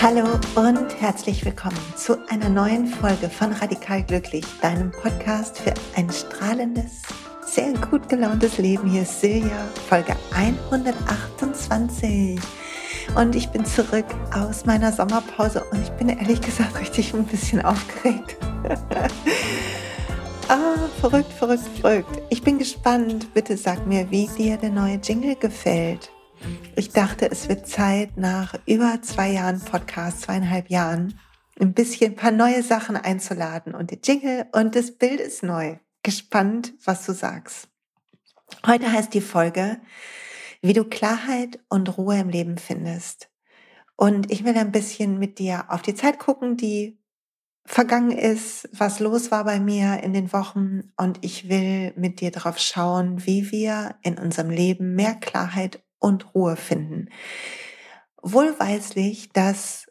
Hallo und herzlich willkommen zu einer neuen Folge von Radikal Glücklich, deinem Podcast für ein strahlendes, sehr gut gelauntes Leben. Hier ist Silja, Folge 128. Und ich bin zurück aus meiner Sommerpause und ich bin ehrlich gesagt richtig ein bisschen aufgeregt. Ah, verrückt, verrückt, verrückt. Ich bin gespannt. Bitte sag mir, wie dir der neue Jingle gefällt. Ich dachte, es wird Zeit, nach über zwei Jahren Podcast, zweieinhalb Jahren, ein bisschen ein paar neue Sachen einzuladen. Und der Jingle und das Bild ist neu. Gespannt, was du sagst. Heute heißt die Folge, wie du Klarheit und Ruhe im Leben findest. Und ich will ein bisschen mit dir auf die Zeit gucken, die vergangen ist, was los war bei mir in den Wochen. Und ich will mit dir darauf schauen, wie wir in unserem Leben mehr Klarheit und Ruhe finden. Wohlweislich, dass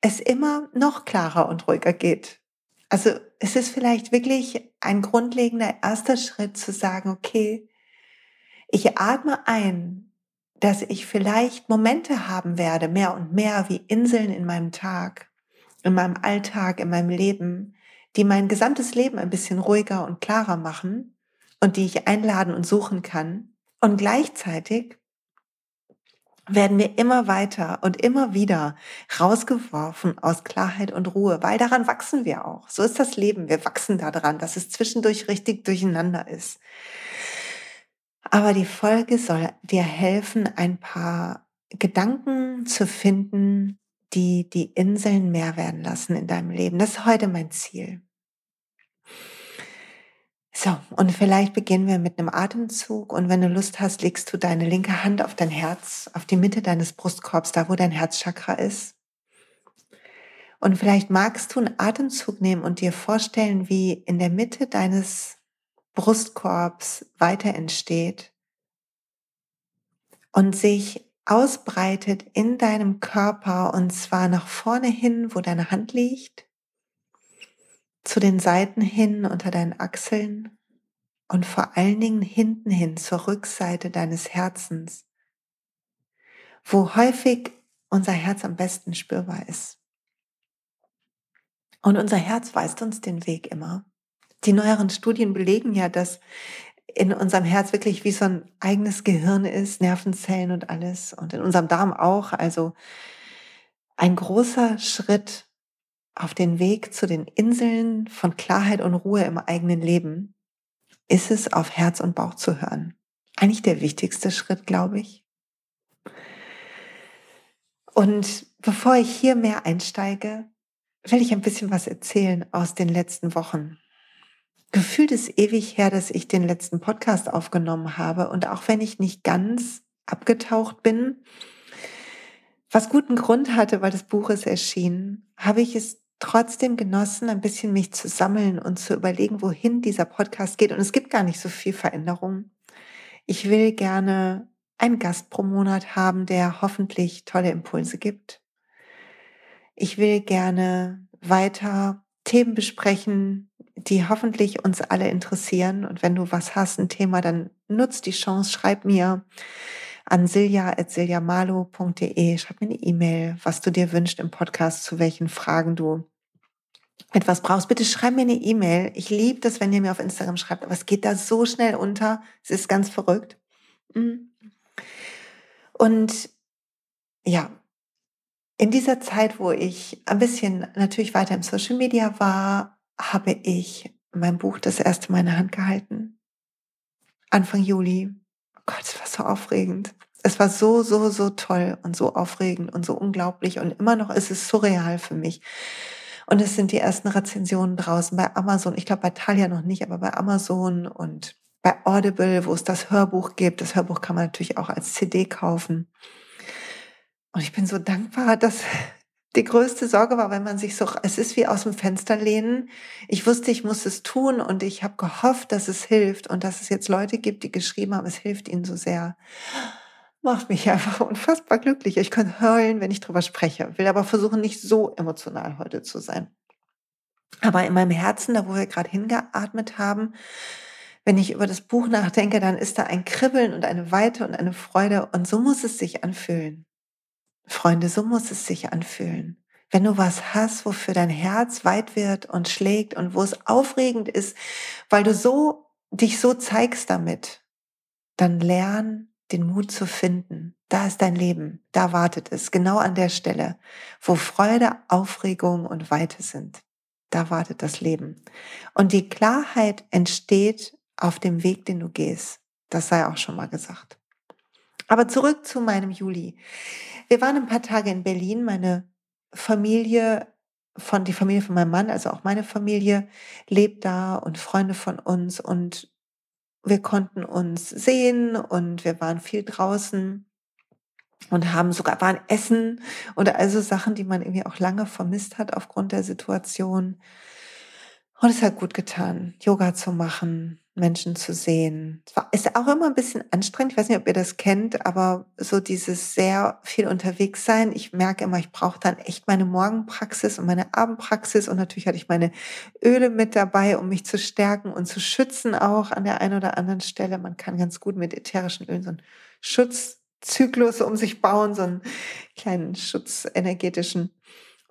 es immer noch klarer und ruhiger geht. Also es ist vielleicht wirklich ein grundlegender erster Schritt zu sagen, okay, ich atme ein, dass ich vielleicht Momente haben werde, mehr und mehr wie Inseln in meinem Tag, in meinem Alltag, in meinem Leben, die mein gesamtes Leben ein bisschen ruhiger und klarer machen und die ich einladen und suchen kann. Und gleichzeitig werden wir immer weiter und immer wieder rausgeworfen aus Klarheit und Ruhe, weil daran wachsen wir auch. So ist das Leben. Wir wachsen daran, dass es zwischendurch richtig durcheinander ist. Aber die Folge soll dir helfen, ein paar Gedanken zu finden, die die Inseln mehr werden lassen in deinem Leben. Das ist heute mein Ziel. So, und vielleicht beginnen wir mit einem Atemzug und wenn du Lust hast, legst du deine linke Hand auf dein Herz, auf die Mitte deines Brustkorbs, da wo dein Herzchakra ist. Und vielleicht magst du einen Atemzug nehmen und dir vorstellen, wie in der Mitte deines Brustkorbs weiter entsteht und sich ausbreitet in deinem Körper und zwar nach vorne hin, wo deine Hand liegt zu den Seiten hin unter deinen Achseln und vor allen Dingen hinten hin zur Rückseite deines Herzens, wo häufig unser Herz am besten spürbar ist. Und unser Herz weist uns den Weg immer. Die neueren Studien belegen ja, dass in unserem Herz wirklich wie so ein eigenes Gehirn ist, Nervenzellen und alles und in unserem Darm auch. Also ein großer Schritt auf den Weg zu den Inseln von Klarheit und Ruhe im eigenen Leben ist es, auf Herz und Bauch zu hören. Eigentlich der wichtigste Schritt, glaube ich. Und bevor ich hier mehr einsteige, will ich ein bisschen was erzählen aus den letzten Wochen. Gefühlt ist ewig her, dass ich den letzten Podcast aufgenommen habe. Und auch wenn ich nicht ganz abgetaucht bin, was guten Grund hatte, weil das Buch ist erschienen, habe ich es trotzdem genossen, ein bisschen mich zu sammeln und zu überlegen, wohin dieser Podcast geht. Und es gibt gar nicht so viel Veränderung. Ich will gerne einen Gast pro Monat haben, der hoffentlich tolle Impulse gibt. Ich will gerne weiter Themen besprechen, die hoffentlich uns alle interessieren. Und wenn du was hast, ein Thema, dann nutz die Chance, schreib mir an silja.siljamalo.de. Schreib mir eine E-Mail, was du dir wünschst im Podcast, zu welchen Fragen du etwas brauchst. Bitte schreib mir eine E-Mail. Ich liebe das, wenn ihr mir auf Instagram schreibt, aber es geht da so schnell unter. Es ist ganz verrückt. Mhm. Und ja, in dieser Zeit, wo ich ein bisschen natürlich weiter im Social Media war, habe ich mein Buch das erste Mal in der Hand gehalten. Anfang Juli. Gott, es war so aufregend. Es war so, so, so toll und so aufregend und so unglaublich. Und immer noch ist es surreal für mich. Und es sind die ersten Rezensionen draußen bei Amazon. Ich glaube bei Talia noch nicht, aber bei Amazon und bei Audible, wo es das Hörbuch gibt. Das Hörbuch kann man natürlich auch als CD kaufen. Und ich bin so dankbar, dass die größte Sorge war, wenn man sich so, es ist wie aus dem Fenster lehnen. Ich wusste, ich muss es tun und ich habe gehofft, dass es hilft und dass es jetzt Leute gibt, die geschrieben haben, es hilft ihnen so sehr. Macht mich einfach unfassbar glücklich. Ich kann heulen, wenn ich drüber spreche, will aber versuchen, nicht so emotional heute zu sein. Aber in meinem Herzen, da wo wir gerade hingeatmet haben, wenn ich über das Buch nachdenke, dann ist da ein Kribbeln und eine Weite und eine Freude. Und so muss es sich anfühlen. Freunde, so muss es sich anfühlen. Wenn du was hast, wofür dein Herz weit wird und schlägt und wo es aufregend ist, weil du so, dich so zeigst damit, dann lern den Mut zu finden. Da ist dein Leben. Da wartet es. Genau an der Stelle, wo Freude, Aufregung und Weite sind. Da wartet das Leben. Und die Klarheit entsteht auf dem Weg, den du gehst. Das sei auch schon mal gesagt. Aber zurück zu meinem Juli. Wir waren ein paar Tage in Berlin. Meine Familie von, die Familie von meinem Mann, also auch meine Familie, lebt da und Freunde von uns und wir konnten uns sehen und wir waren viel draußen und haben sogar waren essen oder also Sachen, die man irgendwie auch lange vermisst hat aufgrund der Situation. Und es hat gut getan, Yoga zu machen, Menschen zu sehen. Es ist auch immer ein bisschen anstrengend. Ich weiß nicht, ob ihr das kennt, aber so dieses sehr viel unterwegs sein. Ich merke immer, ich brauche dann echt meine Morgenpraxis und meine Abendpraxis. Und natürlich hatte ich meine Öle mit dabei, um mich zu stärken und zu schützen auch an der einen oder anderen Stelle. Man kann ganz gut mit ätherischen Ölen so einen Schutzzyklus um sich bauen, so einen kleinen schutzenergetischen.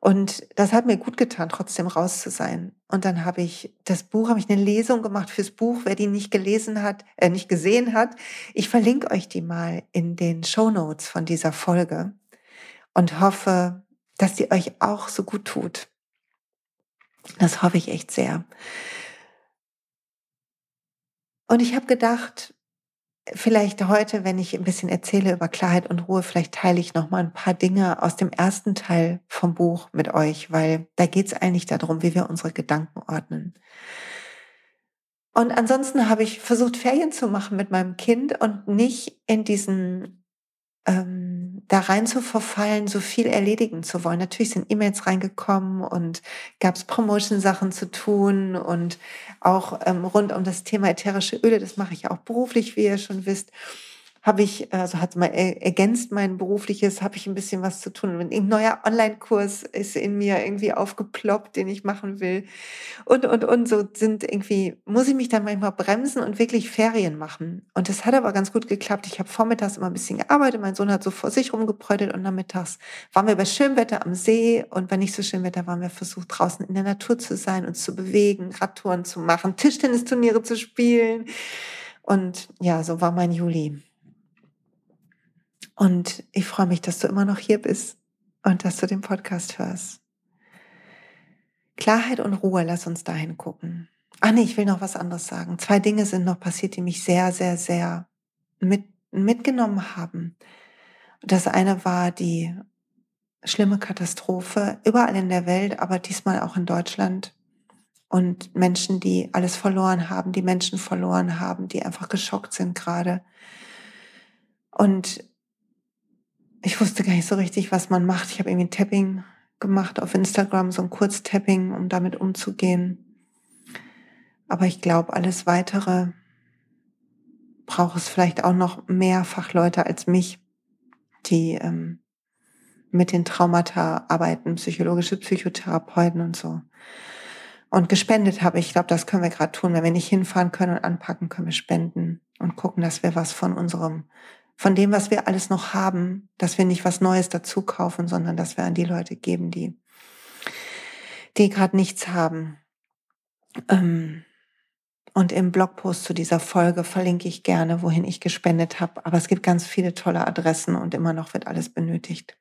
Und das hat mir gut getan, trotzdem raus zu sein. Und dann habe ich das Buch, habe ich eine Lesung gemacht fürs Buch. Wer die nicht gelesen hat, äh, nicht gesehen hat, ich verlinke euch die mal in den Show Notes von dieser Folge und hoffe, dass die euch auch so gut tut. Das hoffe ich echt sehr. Und ich habe gedacht, vielleicht heute, wenn ich ein bisschen erzähle über Klarheit und Ruhe, vielleicht teile ich noch mal ein paar Dinge aus dem ersten Teil vom Buch mit euch, weil da geht es eigentlich darum, wie wir unsere Gedanken ordnen. Und ansonsten habe ich versucht, Ferien zu machen mit meinem Kind und nicht in diesen ähm, da rein zu verfallen, so viel erledigen zu wollen. Natürlich sind E-Mails reingekommen und gab es Promotion-Sachen zu tun und auch ähm, rund um das Thema ätherische Öle, das mache ich auch beruflich, wie ihr schon wisst habe ich, also hat mal ergänzt mein berufliches, habe ich ein bisschen was zu tun. Ein neuer Online-Kurs ist in mir irgendwie aufgeploppt, den ich machen will. Und, und, und so sind irgendwie, muss ich mich dann manchmal bremsen und wirklich Ferien machen. Und das hat aber ganz gut geklappt. Ich habe vormittags immer ein bisschen gearbeitet. Mein Sohn hat so vor sich rumgeprödelt und nachmittags waren wir bei Schönwetter am See. Und bei nicht so schönem Wetter waren wir versucht, draußen in der Natur zu sein, uns zu bewegen, Radtouren zu machen, Tischtennisturniere zu spielen. Und ja, so war mein Juli. Und ich freue mich, dass du immer noch hier bist und dass du den Podcast hörst. Klarheit und Ruhe, lass uns dahin gucken. Ah nee, ich will noch was anderes sagen. Zwei Dinge sind noch passiert, die mich sehr, sehr, sehr mit, mitgenommen haben. Das eine war die schlimme Katastrophe überall in der Welt, aber diesmal auch in Deutschland. Und Menschen, die alles verloren haben, die Menschen verloren haben, die einfach geschockt sind gerade. Und ich wusste gar nicht so richtig, was man macht. Ich habe irgendwie ein Tapping gemacht auf Instagram, so ein Kurztapping, um damit umzugehen. Aber ich glaube, alles weitere braucht es vielleicht auch noch mehr Fachleute als mich, die ähm, mit den Traumata arbeiten, psychologische Psychotherapeuten und so. Und gespendet habe ich, ich glaube, das können wir gerade tun. Wenn wir nicht hinfahren können und anpacken, können wir spenden und gucken, dass wir was von unserem von dem, was wir alles noch haben, dass wir nicht was Neues dazu kaufen, sondern dass wir an die Leute geben, die, die gerade nichts haben. Ähm, und im Blogpost zu dieser Folge verlinke ich gerne, wohin ich gespendet habe. Aber es gibt ganz viele tolle Adressen und immer noch wird alles benötigt.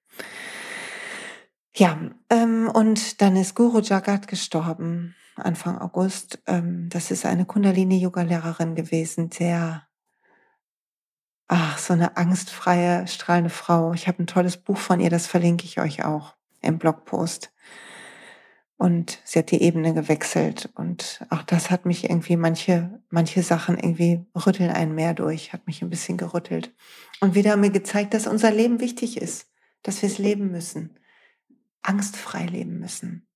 Ja, ähm, und dann ist Guru Jagat gestorben, Anfang August. Ähm, das ist eine Kundalini-Yoga-Lehrerin gewesen, der Ach, so eine angstfreie, strahlende Frau. Ich habe ein tolles Buch von ihr, das verlinke ich euch auch im Blogpost. Und sie hat die Ebene gewechselt. Und auch das hat mich irgendwie, manche, manche Sachen irgendwie rütteln einen mehr durch, hat mich ein bisschen gerüttelt. Und wieder mir gezeigt, dass unser Leben wichtig ist, dass wir es leben müssen, angstfrei leben müssen.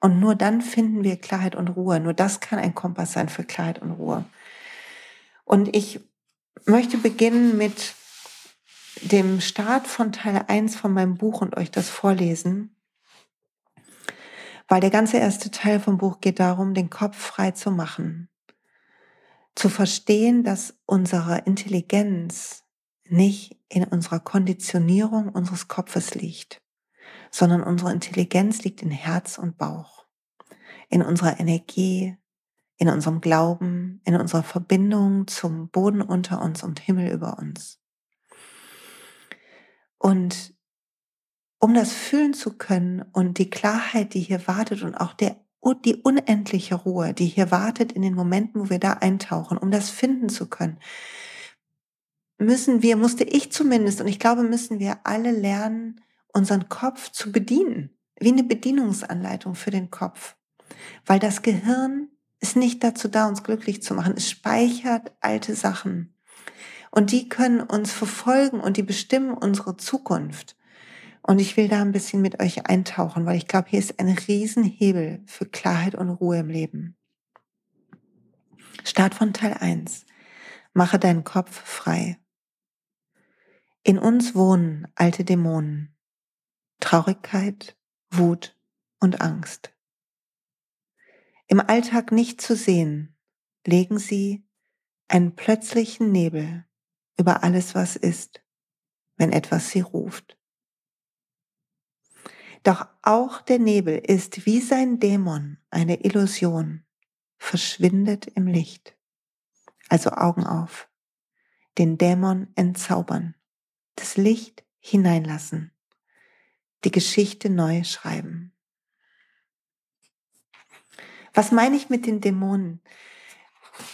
Und nur dann finden wir Klarheit und Ruhe. Nur das kann ein Kompass sein für Klarheit und Ruhe. Und ich möchte beginnen mit dem Start von Teil 1 von meinem Buch und euch das vorlesen, Weil der ganze erste Teil vom Buch geht darum, den Kopf frei zu machen. Zu verstehen, dass unsere Intelligenz nicht in unserer Konditionierung unseres Kopfes liegt, sondern unsere Intelligenz liegt in Herz und Bauch, in unserer Energie, in unserem Glauben, in unserer Verbindung zum Boden unter uns und Himmel über uns. Und um das fühlen zu können und die Klarheit, die hier wartet und auch der, die unendliche Ruhe, die hier wartet in den Momenten, wo wir da eintauchen, um das finden zu können, müssen wir, musste ich zumindest, und ich glaube, müssen wir alle lernen, unseren Kopf zu bedienen, wie eine Bedienungsanleitung für den Kopf. Weil das Gehirn ist nicht dazu da, uns glücklich zu machen. Es speichert alte Sachen. Und die können uns verfolgen und die bestimmen unsere Zukunft. Und ich will da ein bisschen mit euch eintauchen, weil ich glaube, hier ist ein Riesenhebel für Klarheit und Ruhe im Leben. Start von Teil 1. Mache deinen Kopf frei. In uns wohnen alte Dämonen. Traurigkeit, Wut und Angst. Im Alltag nicht zu sehen, legen sie einen plötzlichen Nebel über alles, was ist, wenn etwas sie ruft. Doch auch der Nebel ist wie sein Dämon eine Illusion, verschwindet im Licht. Also Augen auf, den Dämon entzaubern, das Licht hineinlassen, die Geschichte neu schreiben. Was meine ich mit den Dämonen?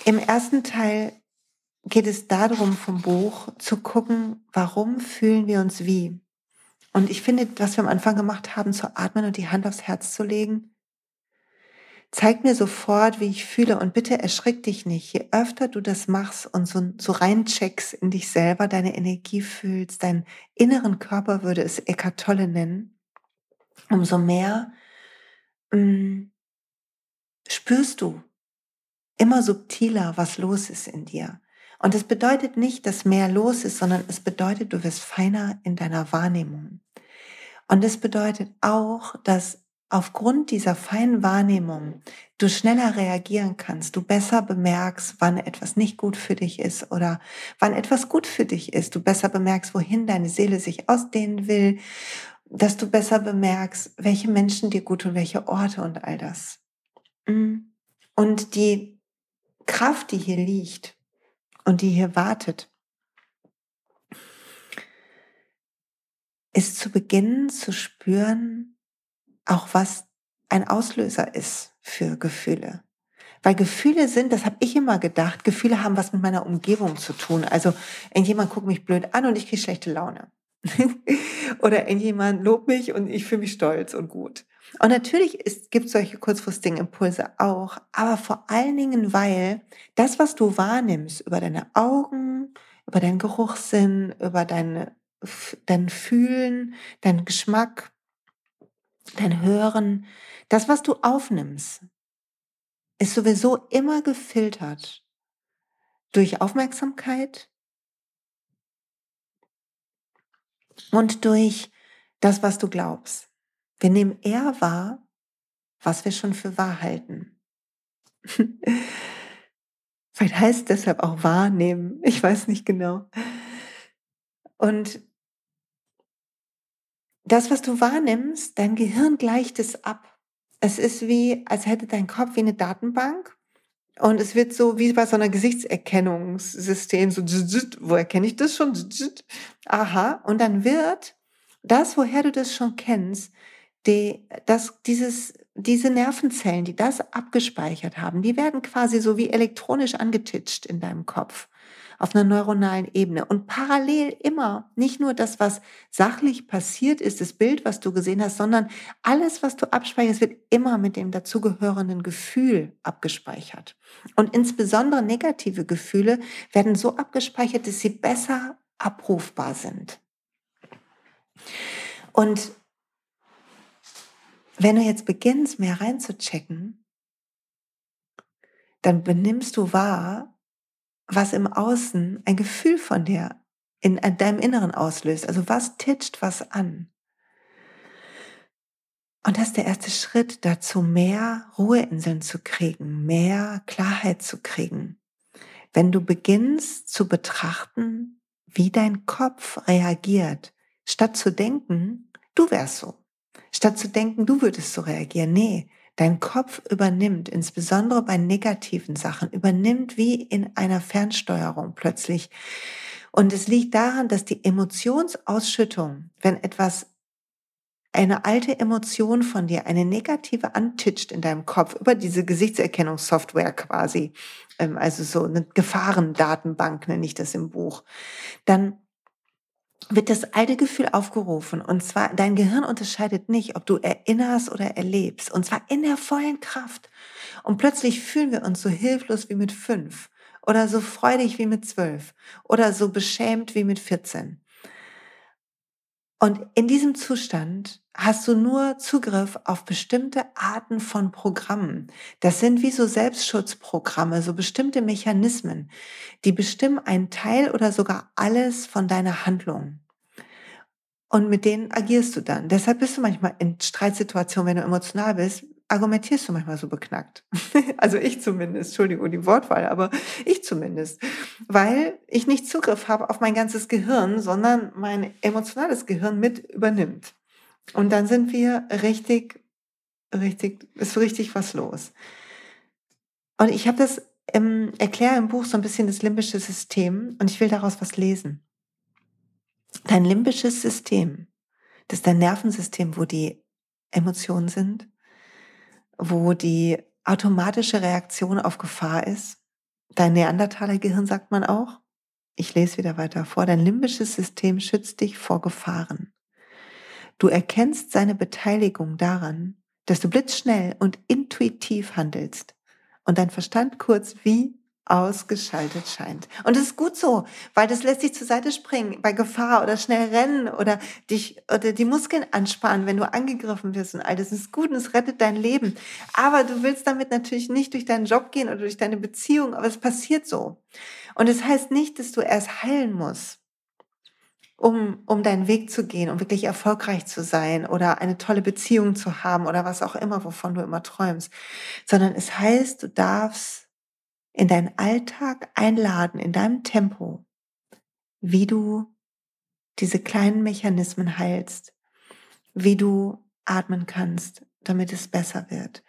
Im ersten Teil geht es darum vom Buch zu gucken, warum fühlen wir uns wie. Und ich finde, was wir am Anfang gemacht haben, zu atmen und die Hand aufs Herz zu legen, zeigt mir sofort, wie ich fühle. Und bitte erschrick dich nicht. Je öfter du das machst und so, so reincheckst in dich selber, deine Energie fühlst, deinen inneren Körper würde es Eckart Tolle nennen, umso mehr mh, mm, spürst du immer subtiler, was los ist in dir. Und es bedeutet nicht, dass mehr los ist, sondern es bedeutet, du wirst feiner in deiner Wahrnehmung. Und es bedeutet auch, dass aufgrund dieser feinen Wahrnehmung du schneller reagieren kannst, du besser bemerkst, wann etwas nicht gut für dich ist oder wann etwas gut für dich ist, du besser bemerkst, wohin deine Seele sich ausdehnen will, dass du besser bemerkst, welche Menschen dir gut tun, welche Orte und all das. Mm. Und die Kraft, die hier liegt und die hier wartet, ist zu beginnen zu spüren, auch was ein Auslöser ist für Gefühle. Weil Gefühle sind, das habe ich immer gedacht, Gefühle haben was mit meiner Umgebung zu tun. Also irgendjemand guckt mich blöd an und ich kriege schlechte Laune. Oder irgendjemand lobt mich und ich fühle mich stolz und gut. Und natürlich gibt es solche kurzfristigen Impulse auch, aber vor allen Dingen, weil das, was du wahrnimmst über deine Augen, über deinen Geruchssinn, über deine dein Fühlen, dein Geschmack, dein Hören, das, was du aufnimmst, ist sowieso immer gefiltert durch Aufmerksamkeit und durch das, was du glaubst. Wir nehmen eher wahr, was wir schon für wahr halten. Vielleicht heißt deshalb auch wahrnehmen. Ich weiß nicht genau. Und das, was du wahrnimmst, dein Gehirn gleicht es ab. Es ist wie, als hätte dein Kopf wie eine Datenbank und es wird so wie bei so einer Gesichtserkennungssystem, so, wo erkenne ich das schon? Aha. Und dann wird das, woher du das schon kennst, die, das, dieses, diese Nervenzellen, die das abgespeichert haben, die werden quasi so wie elektronisch angetitscht in deinem Kopf auf einer neuronalen Ebene. Und parallel immer nicht nur das, was sachlich passiert ist, das Bild, was du gesehen hast, sondern alles, was du abspeicherst, wird immer mit dem dazugehörenden Gefühl abgespeichert. Und insbesondere negative Gefühle werden so abgespeichert, dass sie besser abrufbar sind. Und wenn du jetzt beginnst, mehr reinzuchecken, dann benimmst du wahr, was im Außen ein Gefühl von dir in deinem Inneren auslöst. Also was titscht was an? Und das ist der erste Schritt dazu, mehr Ruheinseln zu kriegen, mehr Klarheit zu kriegen. Wenn du beginnst zu betrachten, wie dein Kopf reagiert, statt zu denken, du wärst so. Statt zu denken, du würdest so reagieren. Nee, dein Kopf übernimmt, insbesondere bei negativen Sachen, übernimmt wie in einer Fernsteuerung plötzlich. Und es liegt daran, dass die Emotionsausschüttung, wenn etwas eine alte Emotion von dir, eine negative antitscht in deinem Kopf über diese Gesichtserkennungssoftware quasi, ähm, also so eine Gefahrendatenbank nenne ich das im Buch, dann wird das alte Gefühl aufgerufen. Und zwar, dein Gehirn unterscheidet nicht, ob du erinnerst oder erlebst. Und zwar in der vollen Kraft. Und plötzlich fühlen wir uns so hilflos wie mit fünf. Oder so freudig wie mit zwölf. Oder so beschämt wie mit 14. Und in diesem Zustand hast du nur Zugriff auf bestimmte Arten von Programmen. Das sind wie so Selbstschutzprogramme, so bestimmte Mechanismen, die bestimmen einen Teil oder sogar alles von deiner Handlung. Und mit denen agierst du dann. Deshalb bist du manchmal in Streitsituationen, wenn du emotional bist, argumentierst du manchmal so beknackt. also ich zumindest, Entschuldigung die Wortwahl, aber ich zumindest. Weil ich nicht Zugriff habe auf mein ganzes Gehirn, sondern mein emotionales Gehirn mit übernimmt. Und dann sind wir richtig, richtig, ist richtig was los. Und ich habe das ähm, erkläre im Buch so ein bisschen das limbische System und ich will daraus was lesen. Dein limbisches System, das ist dein Nervensystem, wo die Emotionen sind, wo die automatische Reaktion auf Gefahr ist. Dein Neandertaler-Gehirn sagt man auch. Ich lese wieder weiter vor. Dein limbisches System schützt dich vor Gefahren. Du erkennst seine Beteiligung daran, dass du blitzschnell und intuitiv handelst und dein Verstand kurz wie ausgeschaltet scheint. Und das ist gut so, weil das lässt dich zur Seite springen bei Gefahr oder schnell rennen oder dich oder die Muskeln anspannen, wenn du angegriffen wirst und all das ist gut und es rettet dein Leben. Aber du willst damit natürlich nicht durch deinen Job gehen oder durch deine Beziehung, aber es passiert so. Und es das heißt nicht, dass du erst heilen musst um, um deinen Weg zu gehen, um wirklich erfolgreich zu sein oder eine tolle Beziehung zu haben oder was auch immer, wovon du immer träumst, sondern es heißt, du darfst in deinen Alltag einladen, in deinem Tempo, wie du diese kleinen Mechanismen heilst, wie du atmen kannst, damit es besser wird,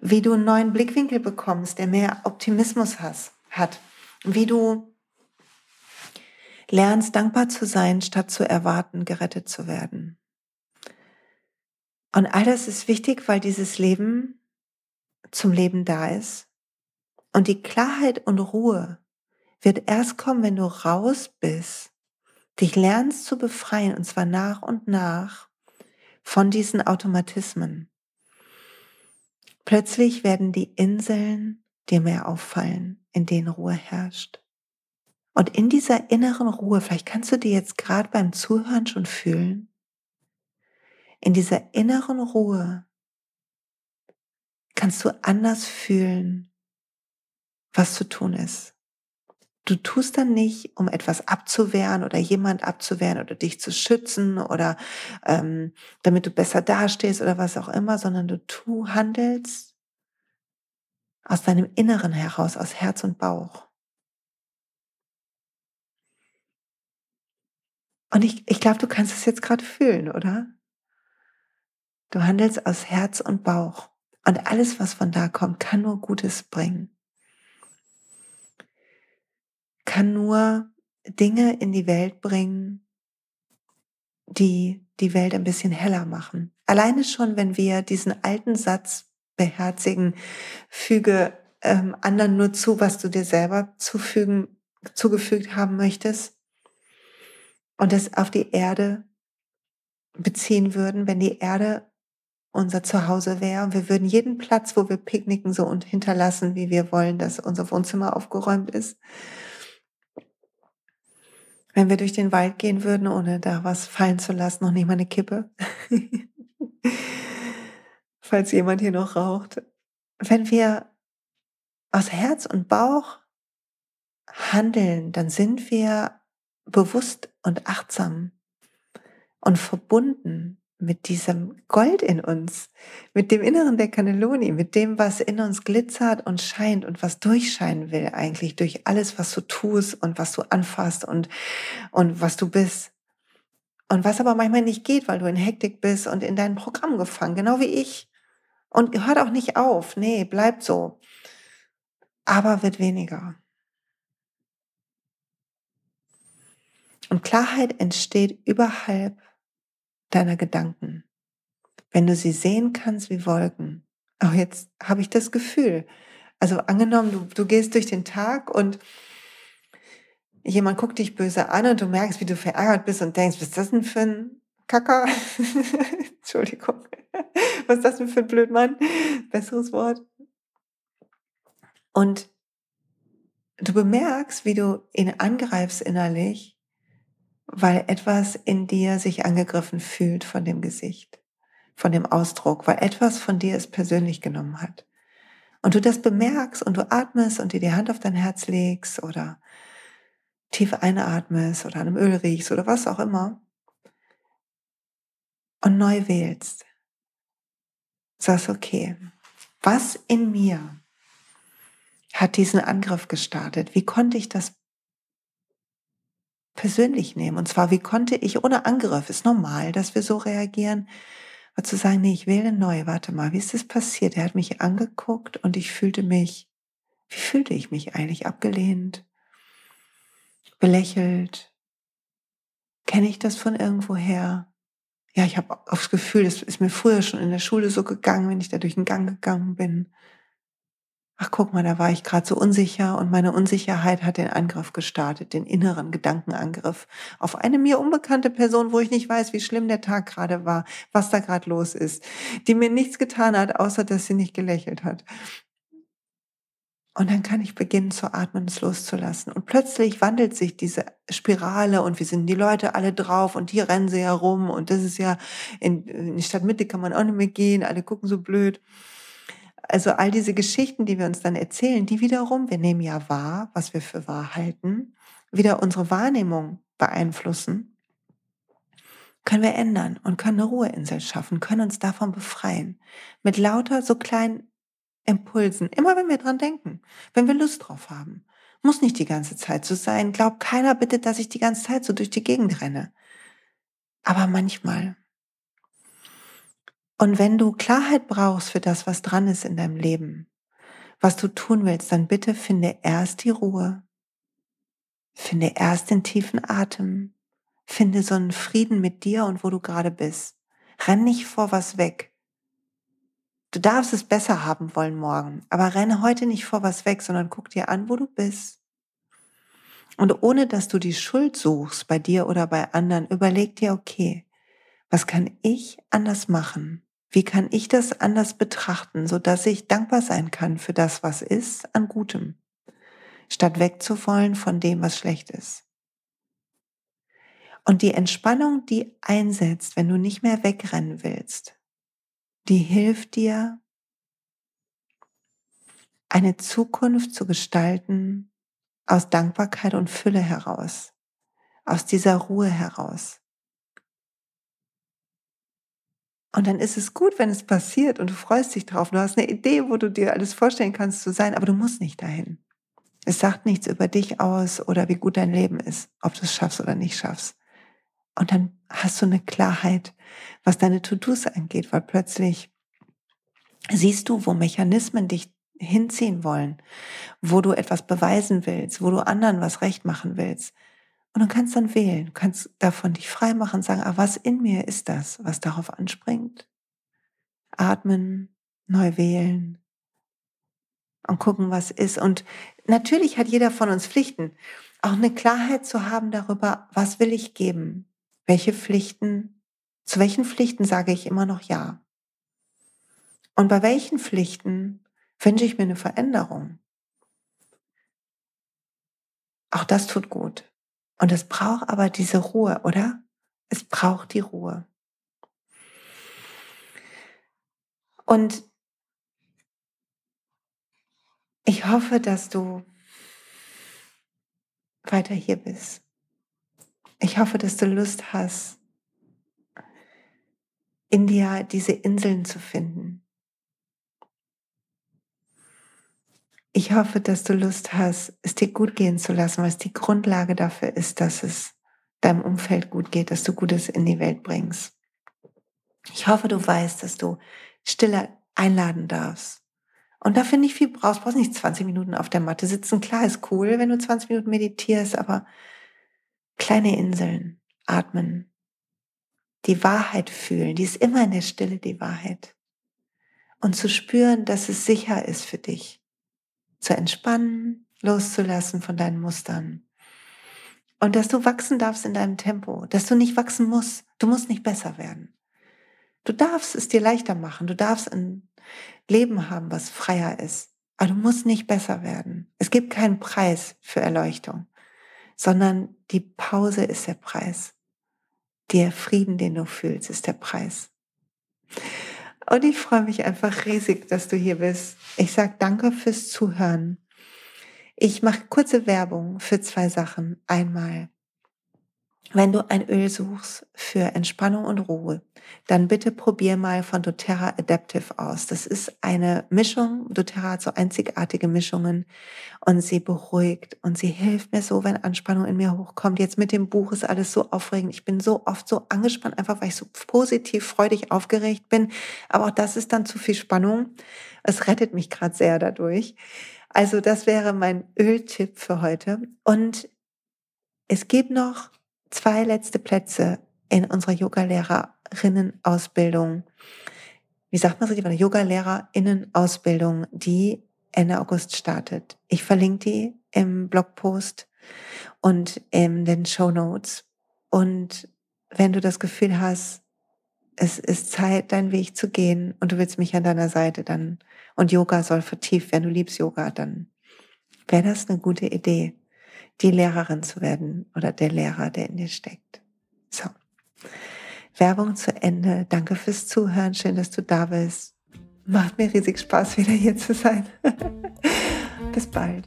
wie du einen neuen Blickwinkel bekommst, der mehr Optimismus has, hat, wie du lernst dankbar zu sein, statt zu erwarten, gerettet zu werden. Und all das ist wichtig, weil dieses Leben zum Leben da ist. Und die Klarheit und Ruhe wird erst kommen, wenn du raus bist, dich lernst zu befreien, und zwar nach und nach von diesen Automatismen. Plötzlich werden die Inseln dir mehr auffallen, in denen Ruhe herrscht. Und in dieser inneren Ruhe, vielleicht kannst du dir jetzt gerade beim Zuhören schon fühlen, in dieser inneren Ruhe kannst du anders fühlen, was zu tun ist. Du tust dann nicht, um etwas abzuwehren oder jemand abzuwehren oder dich zu schützen oder ähm, damit du besser dastehst oder was auch immer, sondern du tu, handelst aus deinem Inneren heraus, aus Herz und Bauch. Und ich, ich glaube, du kannst es jetzt gerade fühlen, oder? Du handelst aus Herz und Bauch. Und alles, was von da kommt, kann nur Gutes bringen. Kann nur Dinge in die Welt bringen, die die Welt ein bisschen heller machen. Alleine schon, wenn wir diesen alten Satz beherzigen, füge ähm, anderen nur zu, was du dir selber zufügen, zugefügt haben möchtest, und das auf die Erde beziehen würden, wenn die Erde unser Zuhause wäre und wir würden jeden Platz, wo wir picknicken, so und hinterlassen, wie wir wollen, dass unser Wohnzimmer aufgeräumt ist. Wenn wir durch den Wald gehen würden, ohne da was fallen zu lassen, noch nicht mal eine Kippe. Falls jemand hier noch raucht. Wenn wir aus Herz und Bauch handeln, dann sind wir bewusst und achtsam und verbunden mit diesem Gold in uns, mit dem Inneren der Cannelloni, mit dem, was in uns glitzert und scheint und was durchscheinen will eigentlich durch alles, was du tust und was du anfasst und, und was du bist. Und was aber manchmal nicht geht, weil du in Hektik bist und in dein Programm gefangen, genau wie ich. Und hört auch nicht auf. Nee, bleibt so. Aber wird weniger. Und Klarheit entsteht überhalb deiner Gedanken. Wenn du sie sehen kannst wie Wolken. Auch jetzt habe ich das Gefühl. Also angenommen, du, du gehst durch den Tag und jemand guckt dich böse an und du merkst, wie du verärgert bist und denkst, was ist das denn für ein Kacker? Entschuldigung. Was ist das denn für ein Blödmann? Besseres Wort. Und du bemerkst, wie du ihn angreifst innerlich weil etwas in dir sich angegriffen fühlt von dem Gesicht, von dem Ausdruck, weil etwas von dir es persönlich genommen hat. Und du das bemerkst und du atmest und dir die Hand auf dein Herz legst oder tief einatmest oder an einem Öl riechst oder was auch immer und neu wählst. Sagst, okay, was in mir hat diesen Angriff gestartet? Wie konnte ich das persönlich nehmen. Und zwar, wie konnte ich ohne Angriff, ist normal, dass wir so reagieren, aber zu sagen, nee, ich wähle neu, warte mal, wie ist das passiert? Er hat mich angeguckt und ich fühlte mich, wie fühlte ich mich eigentlich? Abgelehnt, belächelt. Kenne ich das von irgendwoher? Ja, ich habe aufs Gefühl, das ist mir früher schon in der Schule so gegangen, wenn ich da durch den Gang gegangen bin ach guck mal, da war ich gerade so unsicher und meine Unsicherheit hat den Angriff gestartet, den inneren Gedankenangriff auf eine mir unbekannte Person, wo ich nicht weiß, wie schlimm der Tag gerade war, was da gerade los ist, die mir nichts getan hat, außer dass sie nicht gelächelt hat. Und dann kann ich beginnen zu atmen es loszulassen. Und plötzlich wandelt sich diese Spirale und wir sind die Leute alle drauf und hier rennen sie herum und das ist ja in, in die Stadtmitte kann man auch nicht mehr gehen, alle gucken so blöd. Also all diese Geschichten, die wir uns dann erzählen, die wiederum, wir nehmen ja wahr, was wir für wahr halten, wieder unsere Wahrnehmung beeinflussen, können wir ändern und können eine Ruheinsel schaffen, können uns davon befreien. Mit lauter so kleinen Impulsen, immer wenn wir dran denken, wenn wir Lust drauf haben. Muss nicht die ganze Zeit so sein. Glaubt keiner bitte, dass ich die ganze Zeit so durch die Gegend renne. Aber manchmal. Und wenn du Klarheit brauchst für das, was dran ist in deinem Leben, was du tun willst, dann bitte finde erst die Ruhe, finde erst den tiefen Atem, finde so einen Frieden mit dir und wo du gerade bist. Renn nicht vor was weg. Du darfst es besser haben wollen morgen, aber renne heute nicht vor was weg, sondern guck dir an, wo du bist. Und ohne dass du die Schuld suchst bei dir oder bei anderen, überleg dir, okay, was kann ich anders machen? Wie kann ich das anders betrachten, so dass ich dankbar sein kann für das, was ist, an Gutem, statt wegzufallen von dem, was schlecht ist? Und die Entspannung, die einsetzt, wenn du nicht mehr wegrennen willst, die hilft dir, eine Zukunft zu gestalten aus Dankbarkeit und Fülle heraus, aus dieser Ruhe heraus. Und dann ist es gut, wenn es passiert und du freust dich drauf. Du hast eine Idee, wo du dir alles vorstellen kannst zu sein, aber du musst nicht dahin. Es sagt nichts über dich aus oder wie gut dein Leben ist, ob du es schaffst oder nicht schaffst. Und dann hast du eine Klarheit, was deine To-Dos angeht, weil plötzlich siehst du, wo Mechanismen dich hinziehen wollen, wo du etwas beweisen willst, wo du anderen was recht machen willst. Und du kannst dann wählen, du kannst davon dich frei machen, sagen, ah, was in mir ist das, was darauf anspringt? Atmen, neu wählen und gucken, was ist. Und natürlich hat jeder von uns Pflichten. Auch eine Klarheit zu haben darüber, was will ich geben? Welche Pflichten, zu welchen Pflichten sage ich immer noch Ja? Und bei welchen Pflichten wünsche ich mir eine Veränderung? Auch das tut gut. Und es braucht aber diese Ruhe, oder? Es braucht die Ruhe. Und ich hoffe, dass du weiter hier bist. Ich hoffe, dass du Lust hast, in dir diese Inseln zu finden. Ich hoffe, dass du Lust hast, es dir gut gehen zu lassen, weil es die Grundlage dafür ist, dass es deinem Umfeld gut geht, dass du Gutes in die Welt bringst. Ich hoffe, du weißt, dass du Stille einladen darfst. Und dafür nicht viel brauchst, brauchst nicht 20 Minuten auf der Matte sitzen. Klar ist cool, wenn du 20 Minuten meditierst, aber kleine Inseln, atmen, die Wahrheit fühlen, die ist immer in der Stille die Wahrheit. Und zu spüren, dass es sicher ist für dich, zu entspannen, loszulassen von deinen Mustern. Und dass du wachsen darfst in deinem Tempo, dass du nicht wachsen musst. Du musst nicht besser werden. Du darfst es dir leichter machen. Du darfst ein Leben haben, was freier ist. Aber du musst nicht besser werden. Es gibt keinen Preis für Erleuchtung, sondern die Pause ist der Preis. Der Frieden, den du fühlst, ist der Preis. Und ich freue mich einfach riesig, dass du hier bist. Ich sage danke fürs Zuhören. Ich mache kurze Werbung für zwei Sachen. Einmal wenn du ein Öl suchst für Entspannung und Ruhe, dann bitte probier mal von doTERRA Adaptive aus. Das ist eine Mischung. doTERRA hat so einzigartige Mischungen und sie beruhigt und sie hilft mir so, wenn Anspannung in mir hochkommt. Jetzt mit dem Buch ist alles so aufregend. Ich bin so oft so angespannt, einfach weil ich so positiv, freudig, aufgeregt bin. Aber auch das ist dann zu viel Spannung. Es rettet mich gerade sehr dadurch. Also das wäre mein Öltipp für heute. Und es gibt noch zwei letzte Plätze in unserer Yoga-Lehrerinnen-Ausbildung. Wie sagt man so, die Yoga-Lehrerinnen-Ausbildung, die Ende August startet. Ich verlinke die im Blogpost und in den Show Notes. Und wenn du das Gefühl hast, es ist Zeit, deinen Weg zu gehen und du willst mich an deiner Seite, dann, und Yoga soll vertieft werden, du liebst Yoga, dann wäre das eine gute Idee die Lehrerin zu werden oder der Lehrer, der in dir steckt. So. Werbung zu Ende. Danke fürs Zuhören. Schön, dass du da bist. Macht mir riesig Spaß, wieder hier zu sein. Bis bald.